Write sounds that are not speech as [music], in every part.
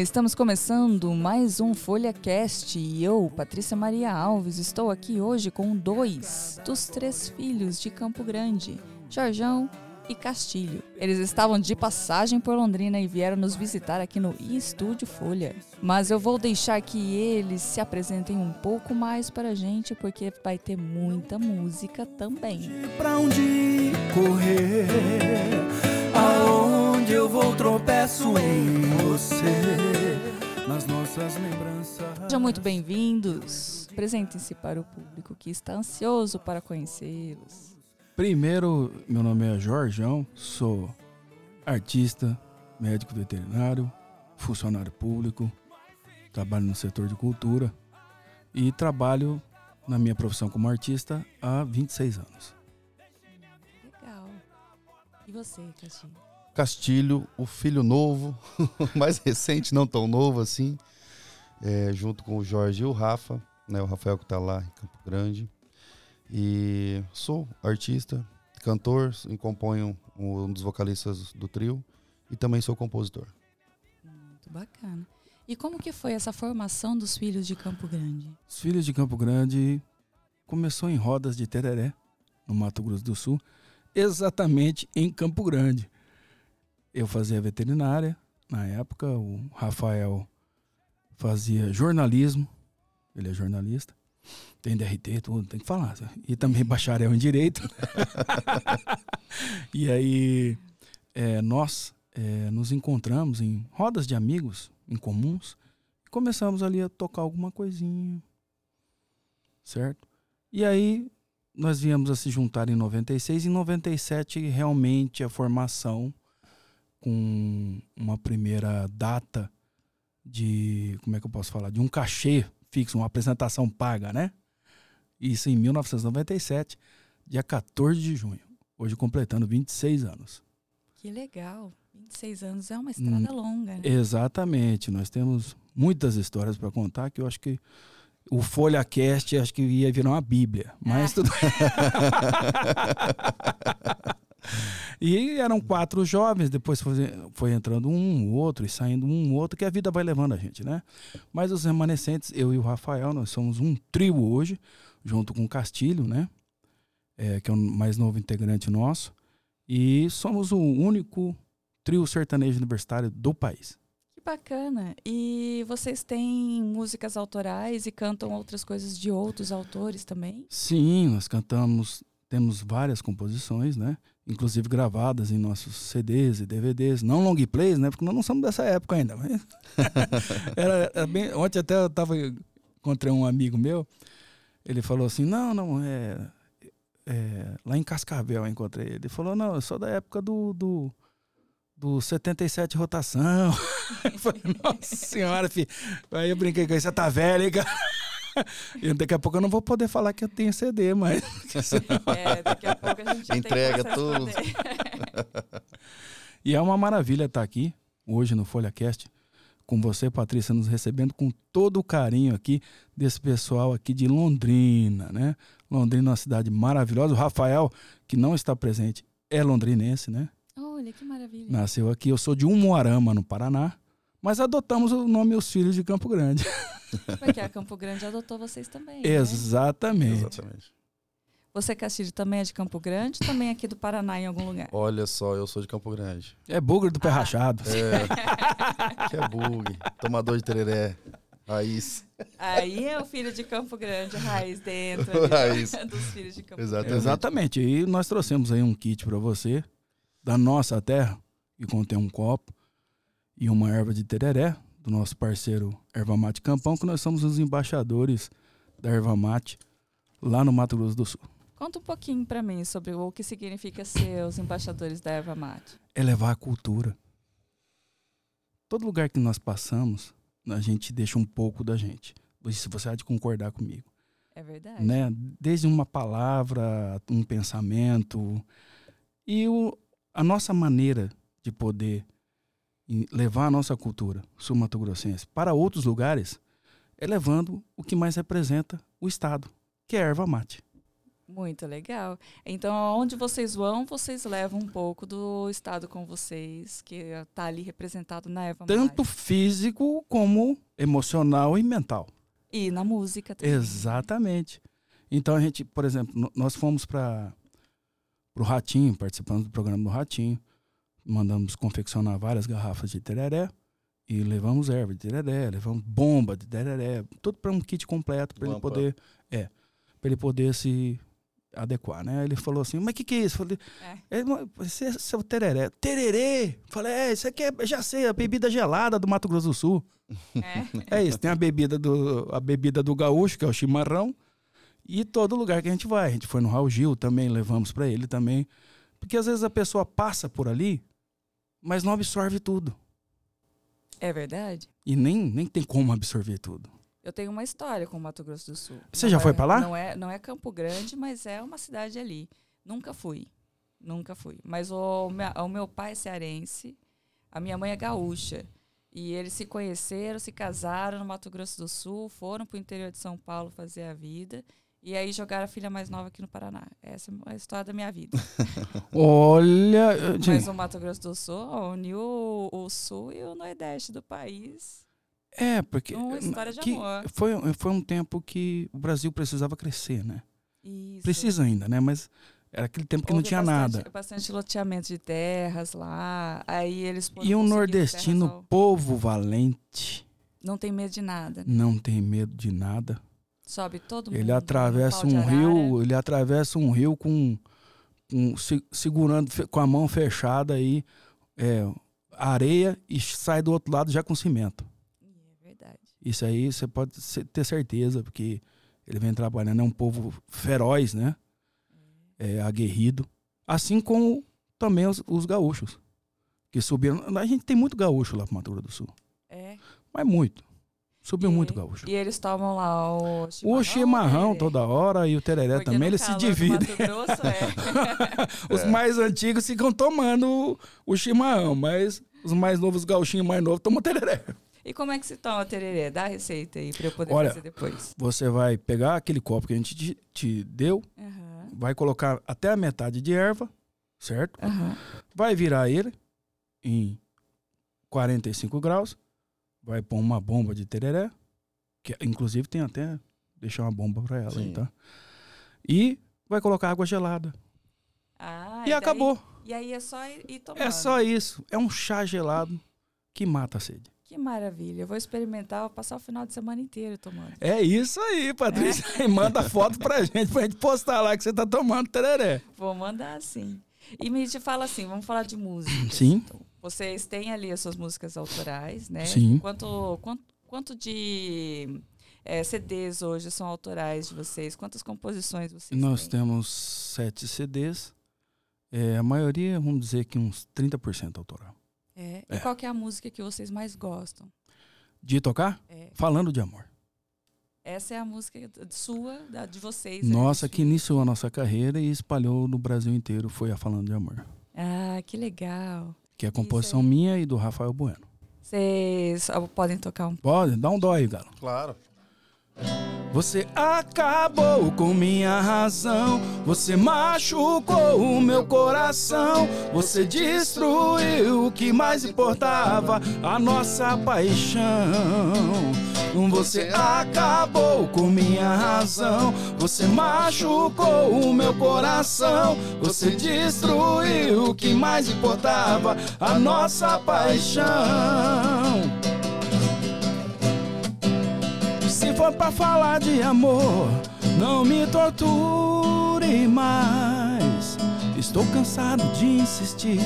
Estamos começando mais um Folha Cast e eu, Patrícia Maria Alves, estou aqui hoje com dois dos três filhos de Campo Grande, Jorjão e Castilho. Eles estavam de passagem por Londrina e vieram nos visitar aqui no Estúdio Folha. Mas eu vou deixar que eles se apresentem um pouco mais para a gente, porque vai ter muita música também. Onde correr? Aonde eu vou tropeço em você. Nas nossas lembranças. Sejam muito bem-vindos. Apresentem-se para o público que está ansioso para conhecê-los. Primeiro, meu nome é Jorjão, sou artista, médico veterinário, funcionário público, trabalho no setor de cultura e trabalho na minha profissão como artista há 26 anos. Legal. E você, Castilho? Castilho, o filho novo, [laughs] mais recente, não tão novo assim, é, junto com o Jorge e o Rafa, né, o Rafael que está lá em Campo Grande. E sou artista, cantor, e componho um dos vocalistas do trio e também sou compositor. Muito bacana. E como que foi essa formação dos filhos de Campo Grande? Os filhos de Campo Grande começou em rodas de tereré, no Mato Grosso do Sul, exatamente em Campo Grande. Eu fazia veterinária na época, o Rafael fazia jornalismo, ele é jornalista, tem DRT, tudo, tem que falar. E também [laughs] bacharel em Direito. [laughs] e aí, é, nós é, nos encontramos em rodas de amigos em comuns e começamos ali a tocar alguma coisinha. Certo? E aí, nós viemos a se juntar em 96. Em 97, realmente, a formação com uma primeira data de, como é que eu posso falar? De um cachê fixo, uma apresentação paga, né? Isso em 1997, dia 14 de junho. Hoje completando 26 anos. Que legal. 26 anos é uma estrada hum, longa, né? Exatamente. Nós temos muitas histórias para contar que eu acho que o Folha Cast acho que ia virar uma bíblia. Mas tudo. [laughs] [laughs] E eram quatro jovens, depois foi, foi entrando um, outro e saindo um, outro, que a vida vai levando a gente, né? Mas os remanescentes, eu e o Rafael, nós somos um trio hoje, junto com o Castilho, né? É, que é o mais novo integrante nosso. E somos o único trio sertanejo universitário do país. Que bacana. E vocês têm músicas autorais e cantam outras coisas de outros autores também? Sim, nós cantamos temos várias composições, né? Inclusive gravadas em nossos CDs e DVDs, não long plays, né? Porque nós não somos dessa época ainda. Mas [laughs] era, era, bem... Ontem até eu tava encontrei um amigo meu, ele falou assim, não, não, é, é lá em Cascavel eu encontrei ele. Ele falou, não, eu sou da época do, do, do 77 rotação. [laughs] eu falei, nossa senhora, filho. Aí eu brinquei com ele, você tá velho, hein, cara? [laughs] e daqui a pouco eu não vou poder falar que eu tenho CD, mas. [laughs] é, daqui a pouco a gente Entrega tudo. [laughs] e é uma maravilha estar aqui, hoje no FolhaCast, com você, Patrícia, nos recebendo com todo o carinho aqui desse pessoal aqui de Londrina, né? Londrina é uma cidade maravilhosa. O Rafael, que não está presente, é londrinense, né? Olha, que maravilha. Nasceu aqui. Eu sou de Umuarama, no Paraná. Mas adotamos o nome Os Filhos de Campo Grande. [laughs] Porque a Campo Grande adotou vocês também. Né? Exatamente. Exatamente. Você, Castilho, também é de Campo Grande também é aqui do Paraná, em algum lugar? Olha só, eu sou de Campo Grande. É bugre do pé ah. rachado. É. [laughs] que é bug. Tomador de tereré. Raiz. Aí é o filho de Campo Grande, raiz dentro ali, raiz. dos filhos de Campo Exatamente. Grande. Exatamente. E nós trouxemos aí um kit para você, da nossa terra, que contém um copo e uma erva de tereré, do nosso parceiro Erva Mate Campão, que nós somos os embaixadores da Erva Mate lá no Mato Grosso do Sul. Conta um pouquinho para mim sobre o que significa ser os embaixadores da Erva Mate. É levar a cultura. Todo lugar que nós passamos, a gente deixa um pouco da gente. Se você há de concordar comigo. É verdade. Né? Desde uma palavra, um pensamento. E o, a nossa maneira de poder levar a nossa cultura sul-mato-grossense para outros lugares é levando o que mais representa o Estado, que é a erva mate. Muito legal. Então, aonde vocês vão, vocês levam um pouco do estado com vocês, que está ali representado na Eva Tanto físico como emocional e mental. E na música também. Exatamente. Então a gente, por exemplo, nós fomos para o Ratinho, participamos do programa do Ratinho, mandamos confeccionar várias garrafas de tereré e levamos erva de tereré, levamos bomba de tereré, tudo para um kit completo para ele poder, é, para ele poder se adequar, né? Ele falou assim: "Mas o que que é isso?" Falei: É. é, é seu tereré. Tererê! Falei, é, isso aqui é, já sei, a bebida gelada do Mato Grosso do Sul. É. [laughs] É isso, tem a bebida do, a bebida do gaúcho, que é o chimarrão, e todo lugar que a gente vai. A gente foi no Raul Gil também, levamos para ele também. Porque às vezes a pessoa passa por ali, mas não absorve tudo. É verdade? E nem, nem tem como absorver tudo. Eu tenho uma história com o Mato Grosso do Sul. Você Não já é- foi pra lá? Não é, não é Campo Grande, mas é uma cidade ali. Nunca fui. Nunca fui. Mas o, o meu pai é cearense, a minha mãe é gaúcha. E eles se conheceram, se casaram no Mato Grosso do Sul, foram para o interior de São Paulo fazer a vida. E aí jogaram a filha mais nova aqui no Paraná. Essa é a história da minha vida. [laughs] Olha, eh, Mas o Mato Grosso do Sul uniu o, o sul e o nordeste do país. é, porque Uma história de amor. foi, foi um tempo que o Brasil precisava crescer, né? Isso. Precisa ainda, né? Mas era aquele tempo que não Houve tinha bastante, nada. Bastante loteamento de terras lá. Aí eles E um nordestino povo valente, não tem medo de nada. não tem medo de nada. Sobe todo mundo. Ele atravessa um arara. rio, ele atravessa um rio com, com se- segurando com a mão fechada aí, é, areia e sai do outro lado já com cimento. É verdade. Isso aí você pode ter certeza, porque ele vem trabalhando, é um povo feroz, né? É, aguerrido. Assim como também os, os gaúchos. Que subiram. A gente tem muito gaúcho lá pro Mato Grosso do Sul. É. Mas muito. Subiu E- muito gaúcho. E eles tomam lá o chimarrão. O chimarrão né? toda hora e o tereré Porque também, eles se dividem. Grosso, é. [laughs] Os mais antigos ficam tomando o, chimarrão, mas os mais novos, os gauchinhos mais novos, tomam tereré. E como é que se toma tererê? Dá a receita aí pra eu poder Olha, fazer depois. Você vai pegar aquele copo que a gente te, te deu, Aham. vai colocar até a metade de erva, certo? Aham. Vai virar ele em 45 graus, vai pôr uma bomba de tereré, que inclusive tem até deixar uma bomba para ela, Sim. aí, tá? E vai colocar água gelada. Ah, e daí- acabou. E aí é só ir, ir tomando. É só isso. É um chá gelado que mata a sede. Que maravilha. Eu vou experimentar, vou passar o final de semana inteiro tomando. É isso aí, Patrícia. E [laughs] manda foto pra gente, pra gente postar lá que você tá tomando tereré. Vou mandar sim. E me te fala assim, vamos falar de música. Sim. Vocês têm ali as suas músicas autorais, né? Sim. Quanto, quanto, quanto de eh, CDs hoje são autorais de vocês? Quantas composições vocês Nós têm? temos sete CDs. É, a maioria, vamos dizer que uns 30% autoral. É. É. E qual que é a música que vocês mais gostam? De tocar? É. Falando de amor. Essa é a música sua, da- de vocês. aí, Nossa, que iniciou a nossa carreira e espalhou no Brasil inteiro foi a Falando de Amor. Ah, que legal. Que é a composição minha e do Rafael Bueno. Vocês podem tocar um Pode? Dá um dó aí, Galo. Claro. Você acabou com minha razão. Você machucou o meu coração. Você destruiu o que mais importava, a nossa paixão. Você acabou com minha razão. Você machucou o meu coração. Você destruiu o que mais importava, a nossa paixão. For pra falar de amor, não me torture mais. Estou cansado de insistir,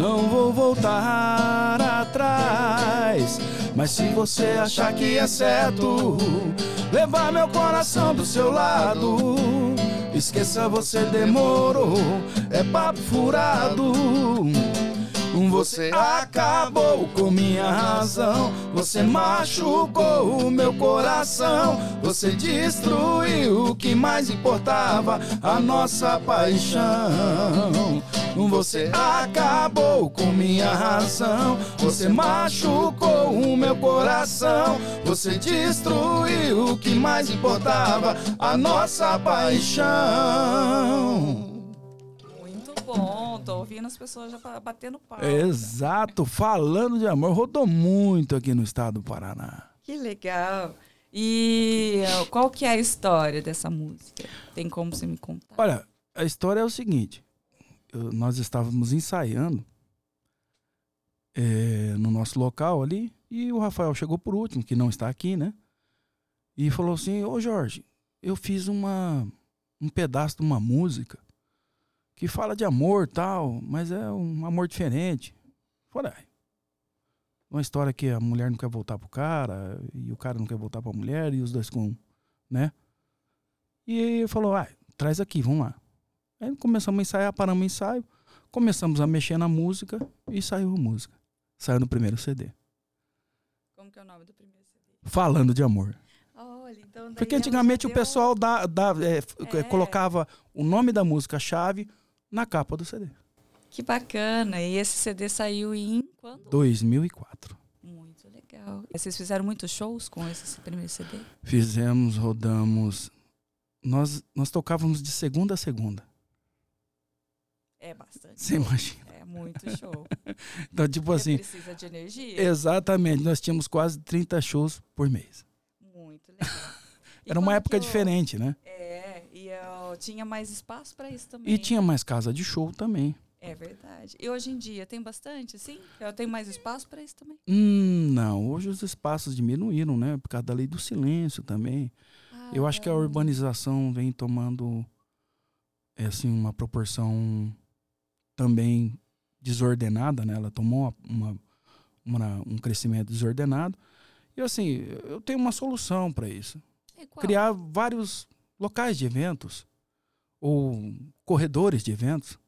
não vou voltar atrás. Mas se você achar que é certo levar meu coração do seu lado, esqueça você demorou, é papo furado. Você acabou com minha razão. Você machucou o meu coração. Você destruiu o que mais importava, a nossa paixão. Você acabou com minha razão. Você machucou o meu coração. Você destruiu o que mais importava, a nossa paixão. Tô ouvindo as pessoas já batendo palma. Exato, falando de amor, rodou muito aqui no estado do Paraná. Que legal. E qual que é a história dessa música? Tem como você me contar? Olha, a história é o seguinte: eu- nós estávamos ensaiando eh, no nosso local ali e o Rafael chegou por último, que não está aqui, né? E falou assim: Ô Jorge, eu fiz uma, um pedaço de uma música que fala de amor tal, mas é um amor diferente. Falei, "Ai, uma história que a mulher não quer voltar pro cara e o cara não quer voltar pra mulher e os dois com, né? E ele falou, ah, traz aqui, vamos lá. Aí começamos a ensaiar, paramos o ensaio, começamos a mexer na música e saiu a música. Saiu no primeiro CD. Como que é o nome do primeiro CD? Falando de amor. Olha, então Porque antigamente o deu- pessoal da, da- é, É. colocava o nome da música-chave na capa do CD. Que bacana. E esse CD saiu em quando? 2004. Muito legal. E Vocês fizeram muitos shows com esse primeiro CD? Fizemos, rodamos. Nós, nós tocávamos de segunda a segunda. É bastante. Você imagina. É muito show. [laughs] Então, tipo Porque assim, precisa de energia. exatamente, nós tínhamos quase 30 shows por mês. Muito legal. [laughs] Era uma época eu- diferente, né? É, tinha mais espaço para isso também. E tinha mais casa de show também. É verdade. E hoje em dia tem bastante, sim? Eu tenho mais espaço para isso também? Hum, não, hoje os espaços diminuíram, né? Por causa da lei do silêncio também. Eu acho que a Ah, urbanização vem tomando é, assim, uma proporção também desordenada, né? Ela tomou uma, uma- um crescimento desordenado. E assim, eu tenho uma solução para isso. é? Criar vários locais de eventos ou corredores de eventos,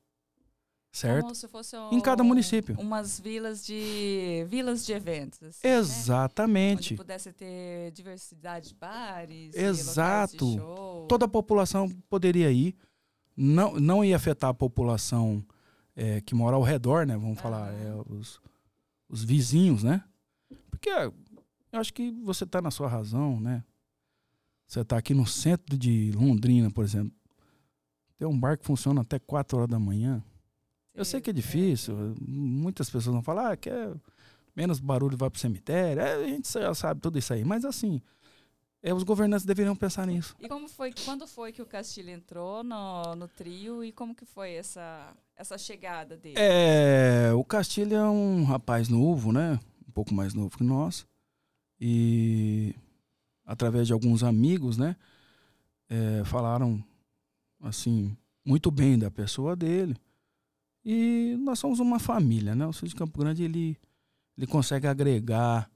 certo? Como se fosse Em cada um- município. Umas vilas de vilas de eventos. assim, né? Onde Exatamente. pudesse ter diversidade de bares. Exato. de. Toda a população poderia ir. Não, não ia afetar a população é, que mora ao redor, né? Vamos falar, Aham. é, os, os vizinhos, né? Porque eu acho que você está na sua razão, né? Você está aqui no centro de Londrina, por exemplo. Tem um bar que funciona até 4 horas da manhã. Eu sei que é difícil. Muitas pessoas vão falar ah, que é menos barulho vai pro cemitério. É, a gente já sabe tudo isso aí. Mas assim, é, os governantes deveriam pensar nisso. E como foi, quando foi que o Castilho entrou no, no trio e como que foi essa, essa chegada dele? É, o Castilho é um rapaz novo, né? Um pouco mais novo que nós. E através de alguns amigos, né? é, falaram assim muito bem da pessoa dele. E nós somos uma família, né? O de Campo Grande ele ele consegue agregar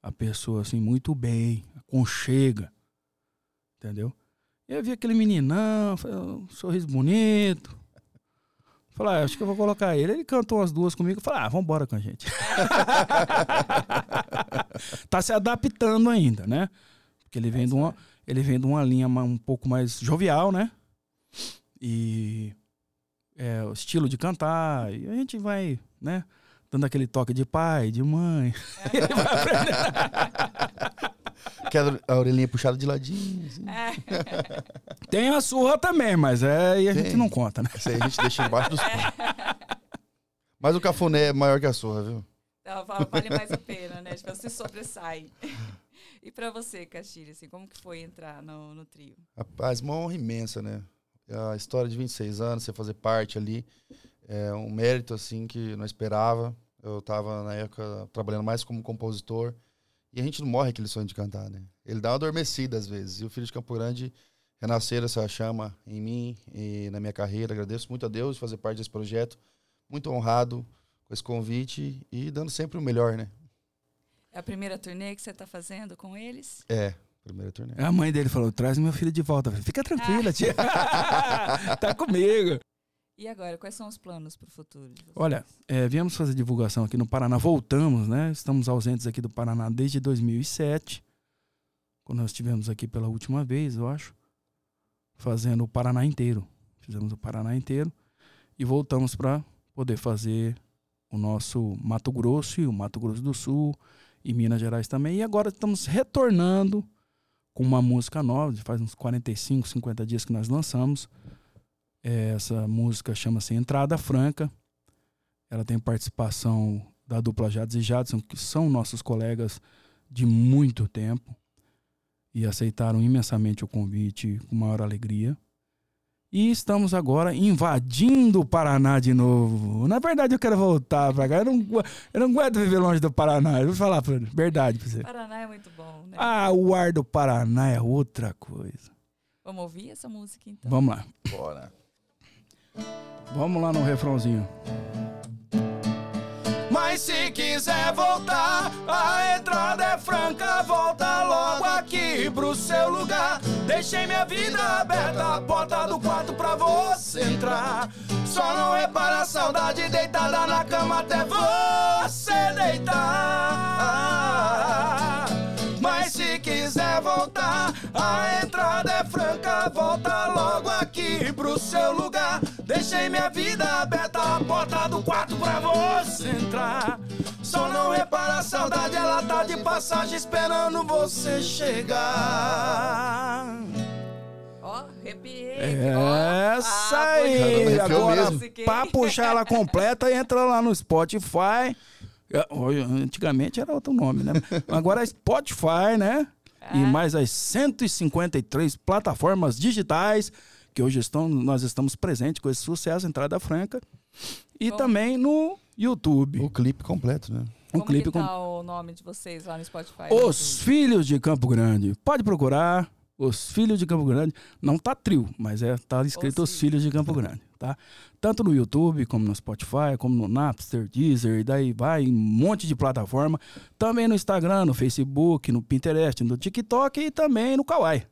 a pessoa assim muito bem, aconchega, entendeu? E eu vi aquele meninão, um sorriso bonito. Falei, ah, acho que eu vou colocar ele. Ele cantou as duas comigo. Falei, ah, vambora com a gente. [laughs] tá se adaptando ainda, né? Porque ele vem, de uma, ele vem de uma linha um pouco mais jovial, né? E é, o estilo de cantar. E a gente vai, né? Dando aquele toque de pai, de mãe. [laughs] Ele vai. Quer a orelhinha puxada de ladinho. assim. É. [laughs] Tem a surra também, mas é, aí a gente Tem. não conta, né? Isso aí a gente deixa embaixo dos panos. Mas o cafuné é maior que a surra, viu? Então, va- vale mais a pena, né? Tipo, você sobressai. E pra você, Castilho, assim, como que foi entrar no, no trio? Rapaz, uma honra imensa, né? A história de 26 anos, você fazer parte ali, é um mérito, assim, que não esperava. Eu tava, na época, trabalhando mais como compositor. E a gente não morre aquele sonho de cantar, né? Ele dá uma adormecida às vezes. E o Filho de Campo Grande renascer essa chama em mim e na minha carreira. Agradeço muito a Deus de fazer parte desse projeto. Muito honrado com esse convite e dando sempre o melhor, né? É a primeira turnê que você tá fazendo com eles? É, primeira turnê. A mãe dele falou: traz meu filho de volta. Falei, Fica tranquila, tia. [laughs] [laughs] tá comigo. E agora, quais são os planos pro futuro? de vocês? Olha, é, viemos fazer divulgação aqui no Paraná. Voltamos, né? Estamos ausentes aqui do Paraná desde 2007. Quando nós estivemos aqui pela última vez, eu acho. Fazendo o Paraná inteiro. Fizemos o Paraná inteiro. e voltamos para poder fazer o nosso Mato Grosso e o Mato Grosso do Sul e Minas Gerais também. E agora estamos retornando com uma música nova, faz uns 45, 50 dias que nós lançamos. É, essa música chama-se Entrada Franca. Ela tem participação da dupla Jades e Jadson, que são nossos colegas de muito tempo e aceitaram imensamente o convite com maior alegria. E estamos agora invadindo o Paraná de novo. Na verdade, eu quero voltar pra cá. Eu não, eu não aguento viver longe do Paraná. Eu vou falar a verdade pra você. Paraná é muito bom, né? Ah, o ar do Paraná é outra coisa. Vamos ouvir essa música então? Vamos lá. Bora. Vamos lá no refrãozinho. Mas se quiser voltar, a entrada é franca. Volta logo aqui pro seu lugar. Deixei minha vida aberta, a porta do quarto pra você entrar. Só não repara a saudade deitada na cama até você deitar. Mas se quiser voltar, a entrada é franca. Volta logo aqui pro seu lugar. Deixei minha vida aberta, a porta do quarto pra você entrar. Só não repara a saudade, ela tá de passagem esperando você chegar. Ó, arrepiei. Essa Ah, aí. Agora, pra puxar ela completa, entra lá no Spotify. É, Antigamente era outro nome, né? Agora é Spotify, né? E É. mais as 153 plataformas digitais que hoje estão, nós estamos presentes com esse sucesso, Entrada Franca. E Bom. também no YouTube. O clipe completo, né? Um Como clipe que com tá o nome de vocês lá no Spotify? Os Filhos de Campo Grande. Pode procurar. Os Filhos de Campo Grande. Não tá trio, mas é tá escrito Os, Os Filhos de Campo Grande, tá? Tanto no YouTube, como no Spotify, como no Napster, Deezer, e daí vai em um monte de plataforma. Também no Instagram, no Facebook, no Pinterest, no TikTok e também no Kawaii.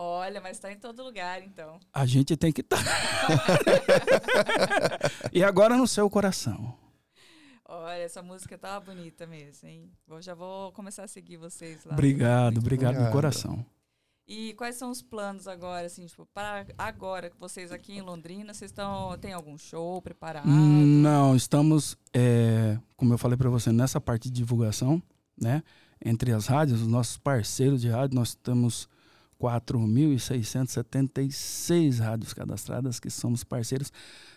Olha, mas tá em todo lugar, então. A gente tem que estar. [laughs] e agora no seu coração. Olha, essa música tá bonita mesmo, hein? Eu já vou começar a seguir vocês lá. Obrigado, obrigado de obrigado. coração. E quais são os planos agora, assim, tipo, para agora que vocês aqui em Londrina, vocês estão, tem algum show preparado? Hum, Não, estamos, é, como eu falei para você, nessa parte de divulgação, né? Entre as rádios, os nossos parceiros de rádio, nós temos 4.676 rádios cadastradas que somos parceiros.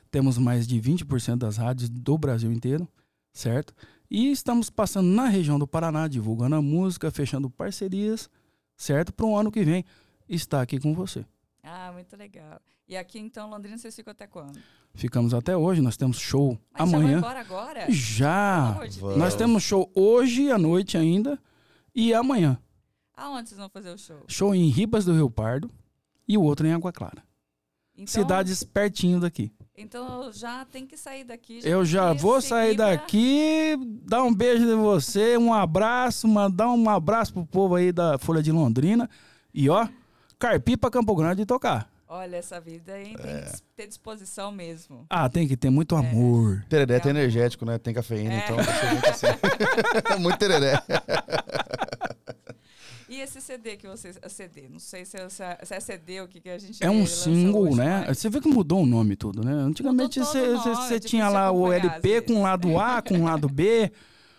Temos mais de 20% das rádios do Brasil inteiro, certo? E estamos passando na região do Paraná, divulgando a música, fechando parcerias, certo? Para o ano que vem estar aqui com você. Ah, muito legal. E aqui, então, Londrina, vocês ficam até quando? Ficamos até hoje, nós temos show Mas já vai amanhã. embora agora? Já! De. Nós temos show hoje à noite ainda e amanhã. Aonde vocês vão fazer o show? Show em Ribas do Rio Pardo e o outro em Água Clara. Então, Cidades pertinho daqui. Então já tem que sair daqui. Eu já tem que vou sair pra- daqui, dar um beijo de você, um abraço, mandar um abraço pro povo aí da Folha de Londrina. E ó, carpi pra Campo Grande e tocar. Olha, essa vida aí tem É. que ter disposição mesmo. Ah, tem que ter muito amor. Tereré tem É, amor. energético, né? Tem cafeína, É. então assim. [laughs] muito tereré. [laughs] E esse CD que vocês. a CD, não sei se é, se é- é CD o que, que a gente É um single, hoje, né? mas- Você vê que mudou o nome tudo, né? Antigamente você todo o você- nome, você é tinha lá o LP com lado A, com lado B.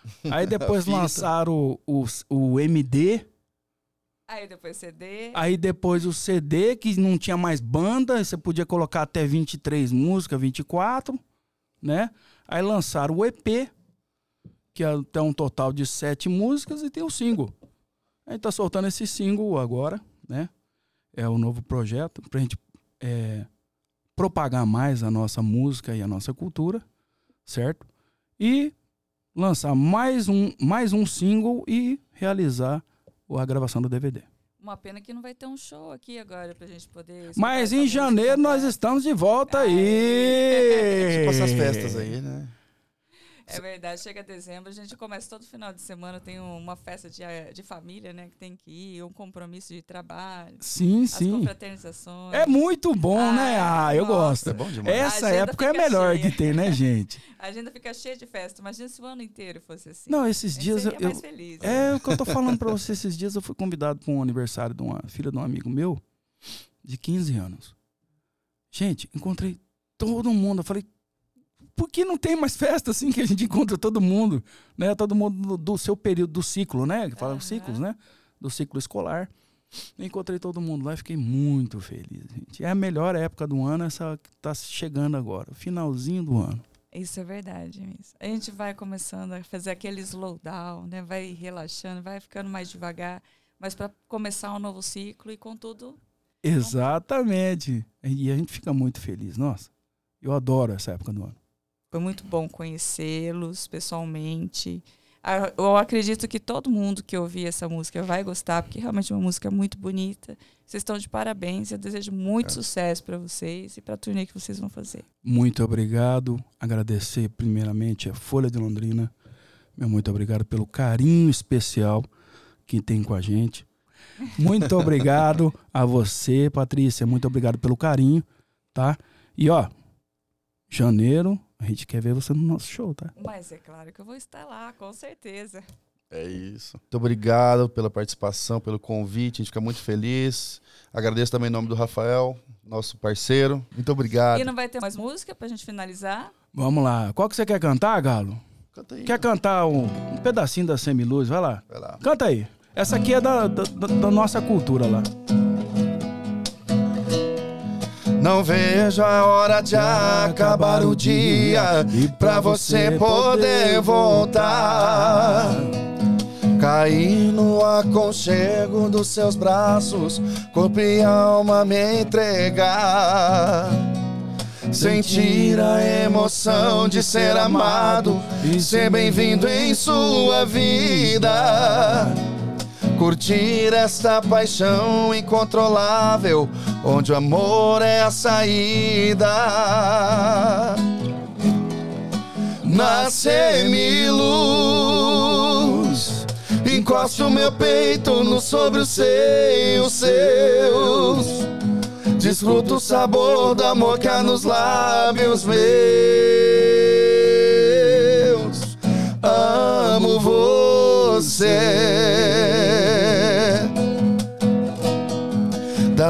[laughs] Aí depois lançaram o, o, o MD. Aí depois CD. Aí depois o CD, que não tinha mais banda. Você podia colocar até 23 músicas, 24, né? Aí lançaram o EP, que é até um total de sete músicas, e tem o single. Aí tá soltando esse single agora, né? É o novo projeto pra gente é, propagar mais a nossa música e a nossa cultura, certo? E lançar mais um, mais um single e realizar a gravação do DVD. Uma pena que não vai ter um show aqui agora pra gente poder. Mas em janeiro nós completa. estamos de volta Aê. aí. Tipo essas festas aí, né? É verdade, chega dezembro, a gente começa todo final de semana, tem um- uma festa de, eh, de família, né, que tem que ir, um compromisso de trabalho, Sim, as sim. confraternizações. É muito bom, Ah, né? Ah, eu nossa. É gosto. bom demais. Essa época é melhor cheia. que tem, né, gente? [laughs] A agenda fica cheia de festa. Imagina se o ano inteiro fosse assim. Não, esses A gente dias eu, seria mais feliz. É o que eu tô falando pra [laughs] você. Esses dias eu fui convidado para um aniversário de uma filha de um amigo meu, de 15 anos. Gente, encontrei todo mundo. Eu falei, porque não tem mais festa assim que a gente encontra todo mundo, né? Todo mundo do, seu período do ciclo, né? Que fala Aham. ciclos, né? Do ciclo escolar. Encontrei todo mundo lá e fiquei muito feliz, gente. É a melhor época do ano, essa que tá chegando agora, o finalzinho do ano. Isso é verdade, Miss. A gente vai começando a fazer aquele slowdown, né? Vai relaxando, vai ficando mais devagar, mas para começar um novo ciclo e com tudo. Exatamente. E a gente fica muito feliz. Nossa, eu adoro essa época do ano. Foi muito bom conhecê-los pessoalmente. Ah, Eu acredito que todo mundo que ouvir essa música vai gostar, porque realmente é uma música muito bonita. Vocês estão de parabéns. Eu desejo muito sucesso para vocês e para a turnê que vocês vão fazer. Muito obrigado. Agradecer primeiramente a Folha de Londrina. Meu muito obrigado pelo carinho especial que tem com a gente. Muito obrigado [laughs] a você, Patrícia. Muito obrigado pelo carinho, tá? E ó, janeiro, a gente quer ver você no nosso show, tá? Mas é claro que eu vou estar lá, com certeza. É isso. Muito obrigado pela participação, pelo convite. A gente fica muito feliz. Agradeço também em nome do Rafael, nosso parceiro. Muito obrigado. E não vai ter mais música pra gente finalizar? Vamos lá. Qual que você quer cantar, Galo? Canta aí. Quer cantar um, um pedacinho da Semiluz? Vai lá. Vai lá. Canta aí. Essa aqui é da, da, da- da nossa cultura lá. Não vejo a hora de acabar o dia e pra você poder voltar. Cair no aconchego dos seus braços, corpo e alma me entregar. Sentir a emoção de ser amado e ser bem-vindo em sua vida. Curtir esta paixão incontrolável, onde o amor é a saída. Na semiluz, encosto meu peito no sobre os seios seus. Desfruto o sabor do amor que há nos lábios meus. Amo você.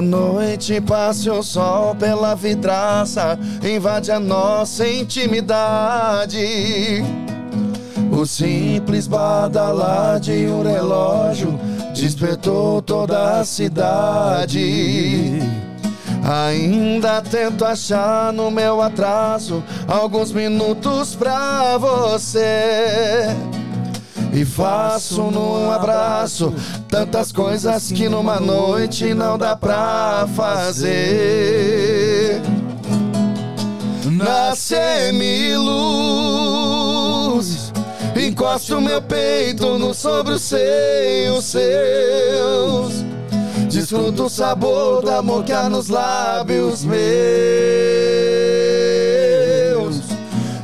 Noite passe o sol pela vidraça, invade a nossa intimidade. O simples badalar de um relógio despertou toda a cidade. Ainda tento achar no meu atraso alguns minutos pra você. E faço num abraço tantas coisas que numa noite não dá pra fazer. Na semiluz, encosto meu peito no sobre os seios seus. Desfruto o sabor que há nos lábios meus.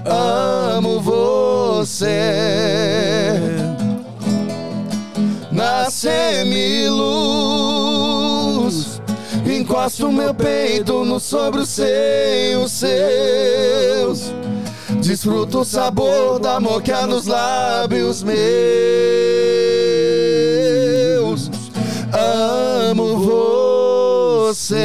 Amo você. Na semiluz, encosto meu peito no sobre os seios seus. Desfruto o sabor do amor que há nos lábios meus. Amo você.